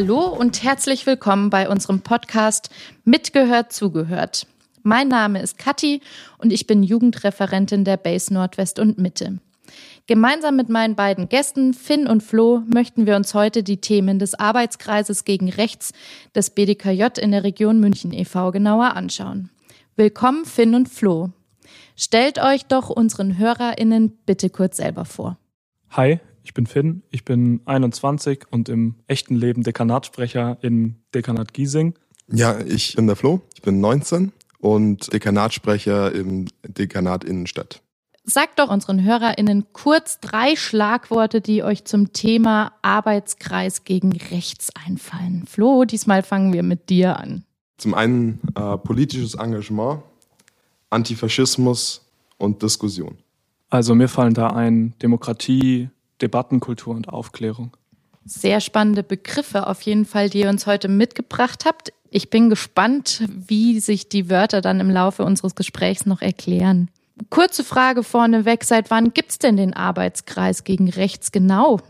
Hallo und herzlich willkommen bei unserem Podcast Mitgehört, zugehört. Mein Name ist Kathi und ich bin Jugendreferentin der Base Nordwest und Mitte. Gemeinsam mit meinen beiden Gästen, Finn und Flo, möchten wir uns heute die Themen des Arbeitskreises gegen Rechts des BDKJ in der Region München e.V. genauer anschauen. Willkommen, Finn und Flo. Stellt euch doch unseren HörerInnen bitte kurz selber vor. Hi, ich bin Finn, ich bin 21 und im echten Leben Dekanatsprecher in Dekanat Giesing. Ja, ich bin der Flo, ich bin 19 und Dekanatsprecher im Dekanat Innenstadt. Sagt doch unseren HörerInnen kurz drei Schlagworte, die euch zum Thema Arbeitskreis gegen Rechts einfallen. Flo, diesmal fangen wir mit dir an. Zum einen äh, politisches Engagement, Antifaschismus und Diskussion. Also mir fallen da ein Demokratie, Debattenkultur und Aufklärung. Sehr spannende Begriffe auf jeden Fall, die ihr uns heute mitgebracht habt. Ich bin gespannt, wie sich die Wörter dann im Laufe unseres Gesprächs noch erklären. Kurze Frage vorneweg, seit wann gibt es denn den Arbeitskreis gegen Rechts genau?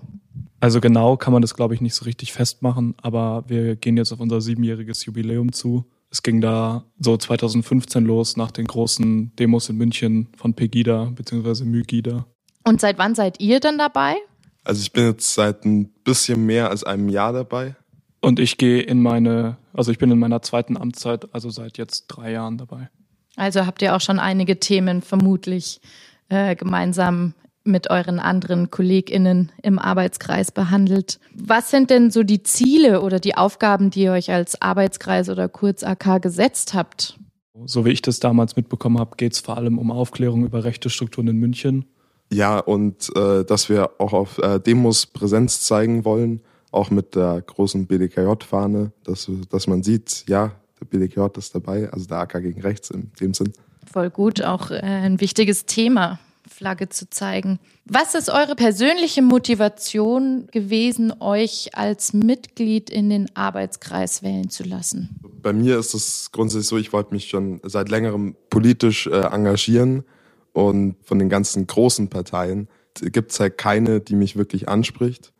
Also genau kann man das, glaube ich, nicht so richtig festmachen, aber wir gehen jetzt auf unser siebenjähriges Jubiläum zu. Es ging da so 2015 los nach den großen Demos in München von Pegida bzw. Mygida. Und seit wann seid ihr denn dabei? Also ich bin jetzt seit ein bisschen mehr als einem Jahr dabei. Und ich gehe in meine, also ich bin in meiner zweiten Amtszeit, also seit jetzt drei Jahren dabei. Also habt ihr auch schon einige Themen vermutlich äh, gemeinsam mit euren anderen KollegInnen im Arbeitskreis behandelt. Was sind denn so die Ziele oder die Aufgaben, die ihr euch als Arbeitskreis oder kurz AK gesetzt habt? So wie ich das damals mitbekommen habe, geht es vor allem um Aufklärung über rechte Strukturen in München ja, und äh, dass wir auch auf äh, Demos Präsenz zeigen wollen, auch mit der großen BDKJ-Fahne, dass, dass man sieht, ja, der BDKJ ist dabei, also der AK gegen rechts in dem Sinn. Voll gut, auch äh, ein wichtiges Thema, Flagge zu zeigen. Was ist eure persönliche Motivation gewesen, euch als Mitglied in den Arbeitskreis wählen zu lassen? Bei mir ist es grundsätzlich so, ich wollte mich schon seit längerem politisch äh, engagieren und von den ganzen großen Parteien gibt es halt keine, die mich wirklich anspricht.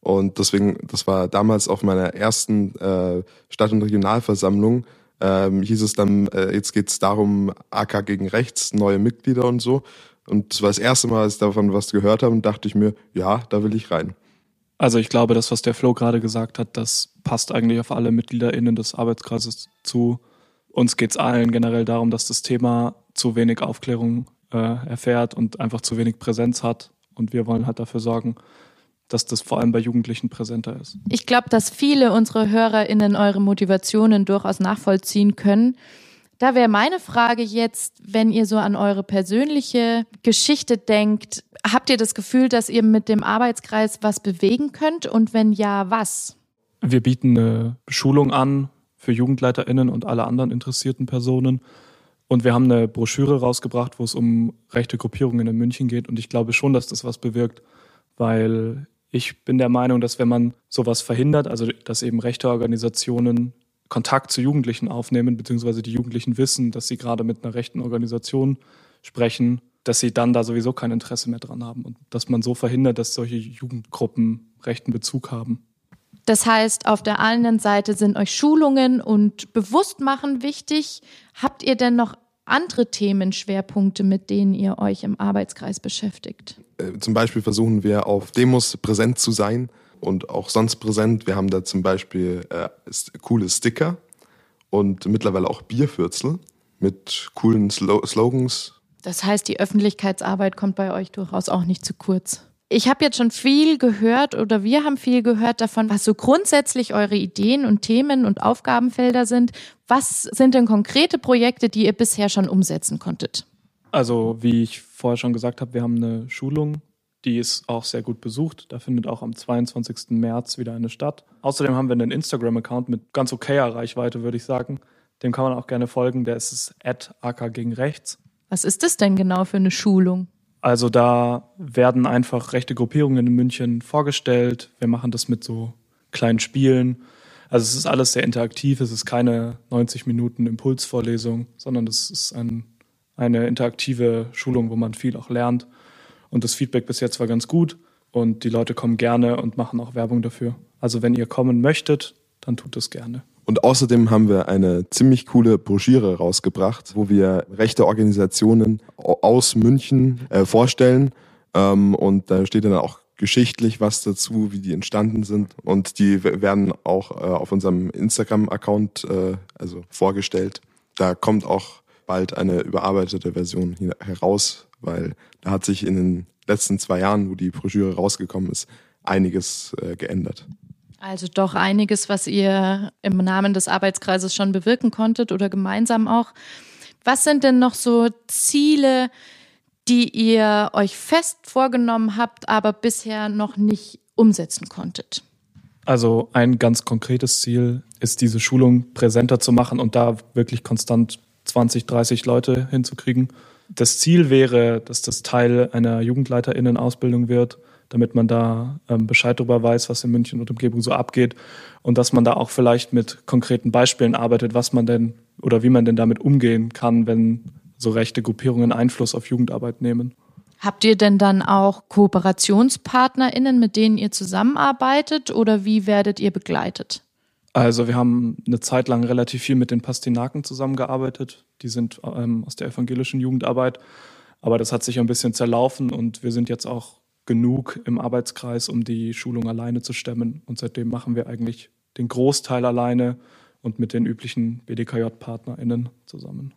Und deswegen, das war damals auf meiner ersten äh, Stadt- und Regionalversammlung, ähm, hieß es dann, äh, jetzt geht es darum, AK gegen rechts, neue Mitglieder und so. Und das war das erste Mal, als ich davon was gehört habe, und dachte ich mir, ja, da will ich rein. Also ich glaube, das, was der Flo gerade gesagt hat, das passt eigentlich auf alle MitgliederInnen des Arbeitskreises zu. Uns geht es allen generell darum, dass das Thema zu wenig Aufklärung äh, erfährt und einfach zu wenig Präsenz hat. Und wir wollen halt dafür sorgen, dass das vor allem bei Jugendlichen präsenter ist. Ich glaube, dass viele unserer HörerInnen eure Motivationen durchaus nachvollziehen können. Da wäre meine Frage jetzt, wenn ihr so an eure persönliche Geschichte denkt, habt ihr das Gefühl, dass ihr mit dem Arbeitskreis was bewegen könnt? Und wenn ja, was? Wir bieten eine Schulung an für JugendleiterInnen und alle anderen interessierten Personen und wir haben eine Broschüre rausgebracht, wo es um rechte Gruppierungen in München geht. Und ich glaube schon, dass das was bewirkt, weil ich bin der Meinung, dass wenn man sowas verhindert, also dass eben rechte Organisationen Kontakt zu Jugendlichen aufnehmen, beziehungsweise die Jugendlichen wissen, dass sie gerade mit einer rechten Organisation sprechen, dass sie dann da sowieso kein Interesse mehr dran haben und dass man so verhindert, dass solche Jugendgruppen rechten Bezug haben. Das heißt, auf der einen Seite sind euch Schulungen und Bewusstmachen wichtig. Habt ihr denn noch andere Themenschwerpunkte, mit denen ihr euch im Arbeitskreis beschäftigt? Äh, zum Beispiel versuchen wir auf Demos präsent zu sein und auch sonst präsent. Wir haben da zum Beispiel äh, coole Sticker und mittlerweile auch Bierfürzel mit coolen Slo Slogans. Das heißt, die Öffentlichkeitsarbeit kommt bei euch durchaus auch nicht zu kurz. Ich habe jetzt schon viel gehört oder wir haben viel gehört davon, was so grundsätzlich eure Ideen und Themen und Aufgabenfelder sind. Was sind denn konkrete Projekte, die ihr bisher schon umsetzen konntet? Also, wie ich vorher schon gesagt habe, wir haben eine Schulung Die ist auch sehr gut besucht. Da findet auch am 22. März wieder eine statt. Außerdem haben wir einen Instagram-Account mit ganz okayer Reichweite, würde ich sagen. Dem kann man auch gerne folgen. Der ist at AK gegen rechts. Was ist das denn genau für eine Schulung? Also da werden einfach rechte Gruppierungen in München vorgestellt. Wir machen das mit so kleinen Spielen. Also es ist alles sehr interaktiv. Es ist keine 90 Minuten Impulsvorlesung, sondern es ist ein, eine interaktive Schulung, wo man viel auch lernt. Und das Feedback bis jetzt war ganz gut und die Leute kommen gerne und machen auch Werbung dafür. Also wenn ihr kommen möchtet, dann tut es gerne. Und außerdem haben wir eine ziemlich coole Broschüre rausgebracht, wo wir rechte Organisationen aus München äh, vorstellen. Ähm, und da steht dann auch geschichtlich was dazu, wie die entstanden sind. Und die werden auch äh, auf unserem Instagram-Account äh, also vorgestellt. Da kommt auch bald eine überarbeitete Version heraus, weil da hat sich in den letzten zwei Jahren, wo die Broschüre rausgekommen ist, einiges äh, geändert. Also doch einiges, was ihr im Namen des Arbeitskreises schon bewirken konntet oder gemeinsam auch. Was sind denn noch so Ziele, die ihr euch fest vorgenommen habt, aber bisher noch nicht umsetzen konntet? Also ein ganz konkretes Ziel ist, diese Schulung präsenter zu machen und da wirklich konstant 20, 30 Leute hinzukriegen. Das Ziel wäre, dass das Teil einer Jugendleiterinnen-Ausbildung wird, damit man da ähm, Bescheid darüber weiß, was in München und Umgebung so abgeht und dass man da auch vielleicht mit konkreten Beispielen arbeitet, was man denn oder wie man denn damit umgehen kann, wenn so rechte Gruppierungen Einfluss auf Jugendarbeit nehmen. Habt ihr denn dann auch KooperationspartnerInnen, mit denen ihr zusammenarbeitet oder wie werdet ihr begleitet? Also wir haben eine Zeit lang relativ viel mit den Pastinaken zusammengearbeitet. Die sind ähm, aus der evangelischen Jugendarbeit. Aber das hat sich ein bisschen zerlaufen und wir sind jetzt auch genug im Arbeitskreis, um die Schulung alleine zu stemmen. Und seitdem machen wir eigentlich den Großteil alleine und mit den üblichen BDKJ-PartnerInnen zusammen.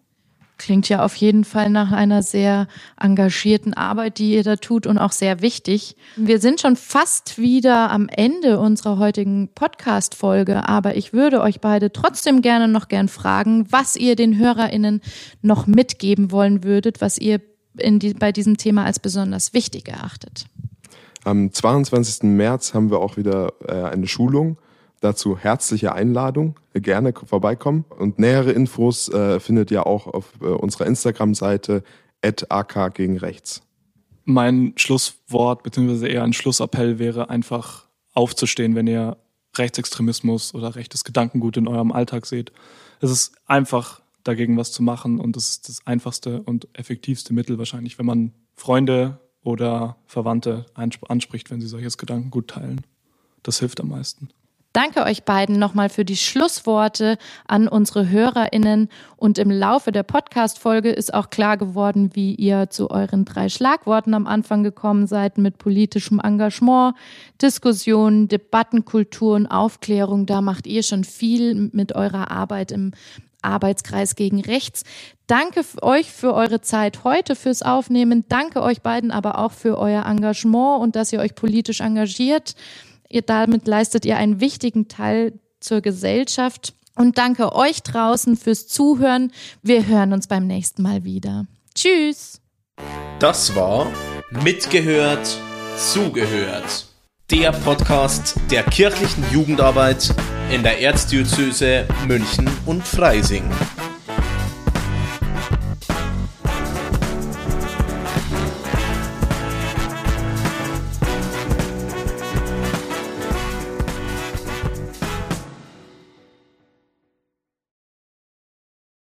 Klingt ja auf jeden Fall nach einer sehr engagierten Arbeit, die ihr da tut und auch sehr wichtig. Wir sind schon fast wieder am Ende unserer heutigen Podcast-Folge, aber ich würde euch beide trotzdem gerne noch gern fragen, was ihr den HörerInnen noch mitgeben wollen würdet, was ihr die, bei diesem Thema als besonders wichtig erachtet. Am 22. März haben wir auch wieder äh, eine Schulung Dazu herzliche Einladung, gerne vorbeikommen. Und nähere Infos äh, findet ihr auch auf äh, unserer Instagram-Seite ak gegen rechts. Mein Schlusswort beziehungsweise eher ein Schlussappell wäre einfach aufzustehen, wenn ihr Rechtsextremismus oder rechtes Gedankengut in eurem Alltag seht. Es ist einfach dagegen was zu machen und das ist das einfachste und effektivste Mittel wahrscheinlich, wenn man Freunde oder Verwandte anspricht, wenn sie solches Gedankengut teilen. Das hilft am meisten. Danke euch beiden nochmal für die Schlussworte an unsere HörerInnen. Und im Laufe der Podcast-Folge ist auch klar geworden, wie ihr zu euren drei Schlagworten am Anfang gekommen seid mit politischem Engagement, Diskussion, Debattenkultur und Aufklärung. Da macht ihr schon viel mit eurer Arbeit im Arbeitskreis gegen Rechts. Danke euch für eure Zeit heute, fürs Aufnehmen. Danke euch beiden aber auch für euer Engagement und dass ihr euch politisch engagiert. Ihr, damit leistet ihr einen wichtigen Teil zur Gesellschaft. Und danke euch draußen fürs Zuhören. Wir hören uns beim nächsten Mal wieder. Tschüss. Das war Mitgehört, Zugehört. Der Podcast der kirchlichen Jugendarbeit in der Erzdiözese München und Freising.